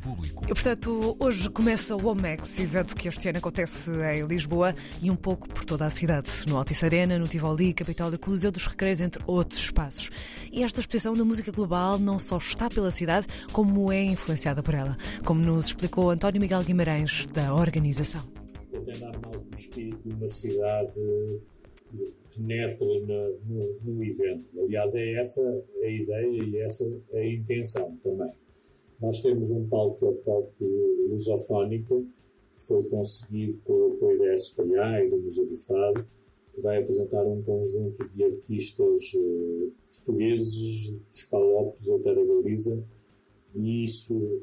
público. E, portanto, hoje começa o Omex, evento que este ano acontece em Lisboa e um pouco por toda a cidade, no Altice Arena, no Tivoli, Capital da Coliseu dos Recreios, entre outros espaços. E esta exposição da música global não só está pela cidade, como é influenciada por ela, como nos explicou António Miguel Guimarães, da organização. Tentar o espírito de uma cidade penetra no, no, evento. Aliás, é essa a ideia e essa a intenção também. Nós temos um palco que é o palco lusofónica, que foi conseguido com o apoio da SPA e do Museu do Fado, que vai apresentar um conjunto de artistas uh, portugueses, dos Palopes ou Terra Galiza, e isso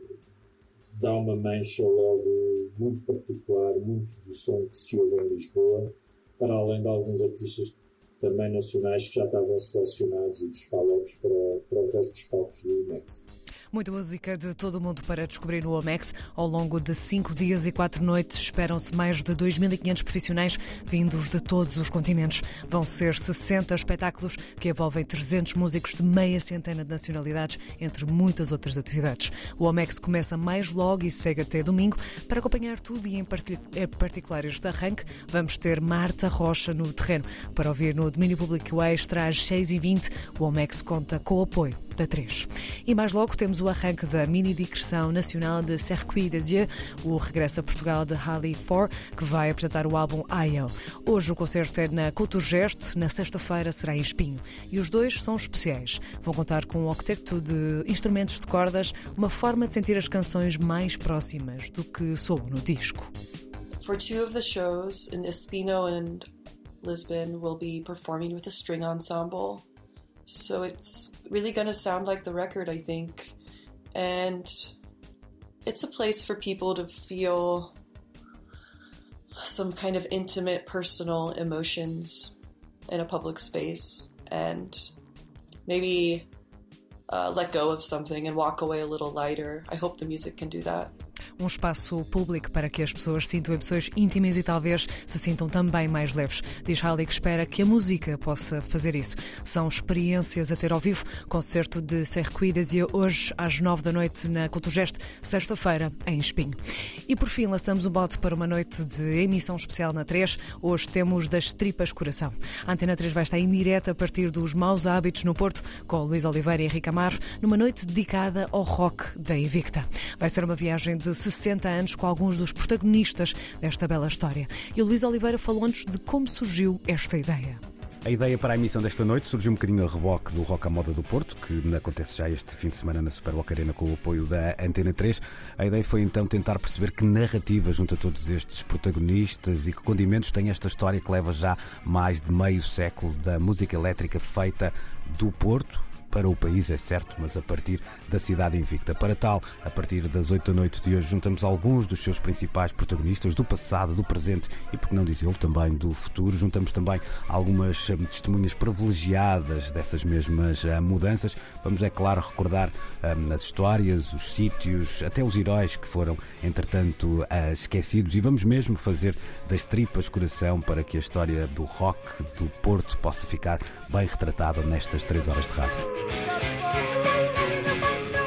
dá uma mancha logo muito particular, muito do som que se ouve em Lisboa, para além de alguns artistas também nacionais que já estavam selecionados e dos Palopes para, para o resto dos palcos do IMEX. Muita música de todo o mundo para descobrir no OMEX. Ao longo de cinco dias e quatro noites, esperam-se mais de 2.500 profissionais vindos de todos os continentes. Vão ser 60 espetáculos que envolvem 300 músicos de meia centena de nacionalidades, entre muitas outras atividades. O OMEX começa mais logo e segue até domingo. Para acompanhar tudo e em particular este arranque, vamos ter Marta Rocha no terreno. Para ouvir no domínio público extra às 6h20, o OMEX conta com o apoio da 3. E mais logo temos o arranque da mini digressão nacional de Circuit des Yeux, o regresso a Portugal de Halley 4, que vai apresentar o álbum IO. Hoje o concerto é na Culturgest, na sexta-feira será em Espinho. E os dois são especiais. Vão contar com um octeto de instrumentos de cordas, uma forma de sentir as canções mais próximas do que soam no disco. For two of the shows in Espino and Lisbon, we'll be performing with a string ensemble. So it's really going to sound like the record, I think. And it's a place for people to feel some kind of intimate, personal emotions in a public space and maybe uh, let go of something and walk away a little lighter. I hope the music can do that. Um espaço público para que as pessoas sintam emoções íntimas e talvez se sintam também mais leves. Diz Halley que espera que a música possa fazer isso. São experiências a ter ao vivo, concerto de Circuitas e hoje às nove da noite na Culturgest, sexta-feira em Espinho. E por fim lançamos um bote para uma noite de emissão especial na 3. Hoje temos das tripas coração. A Antena 3 vai estar em direto a partir dos maus hábitos no Porto com Luís Oliveira e Henrique Amaro numa noite dedicada ao rock da Invicta. Vai ser uma viagem de 60 anos com alguns dos protagonistas desta bela história. E o Luís Oliveira falou-nos de como surgiu esta ideia. A ideia para a emissão desta noite surgiu um bocadinho a reboque do Rock à Moda do Porto, que acontece já este fim de semana na Super Arena com o apoio da Antena 3. A ideia foi então tentar perceber que narrativa junto a todos estes protagonistas e que condimentos tem esta história que leva já mais de meio século da música elétrica feita do Porto para o país, é certo, mas a partir da cidade invicta. Para tal, a partir das 8 da noite de hoje, juntamos alguns dos seus principais protagonistas do passado, do presente e, por que não dizê-lo, também do futuro. Juntamos também algumas hum, testemunhas privilegiadas dessas mesmas hum, mudanças. Vamos, é claro, recordar hum, as histórias, os sítios, até os heróis que foram, entretanto, uh, esquecidos e vamos mesmo fazer das tripas coração para que a história do rock do Porto possa ficar bem retratada nestas três horas de rádio.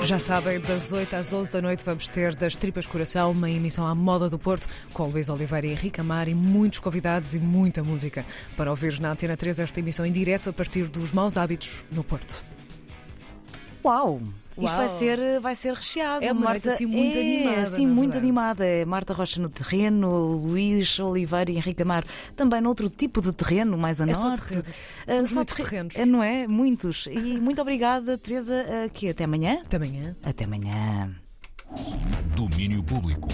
Já sabem, das 8 às 11 da noite vamos ter das Tripas Coração, uma emissão à moda do Porto, com Luís Oliveira e Henrique Amar e muitos convidados e muita música. Para ouvir na Antena 3 esta emissão em direto a partir dos maus hábitos no Porto. Uau! Isto vai ser, vai ser recheado. É uma Marta, noite assim muito é, animada. Sim, muito animada. É Marta Rocha no terreno, Luís Oliveira e Henrique Amaro também noutro tipo de terreno, mais a é norte. Só terreno. Uh, só muitos terrenos. É, não é? Muitos. E muito obrigada, Teresa, uh, que até amanhã. Até amanhã. Até amanhã. Domínio Público.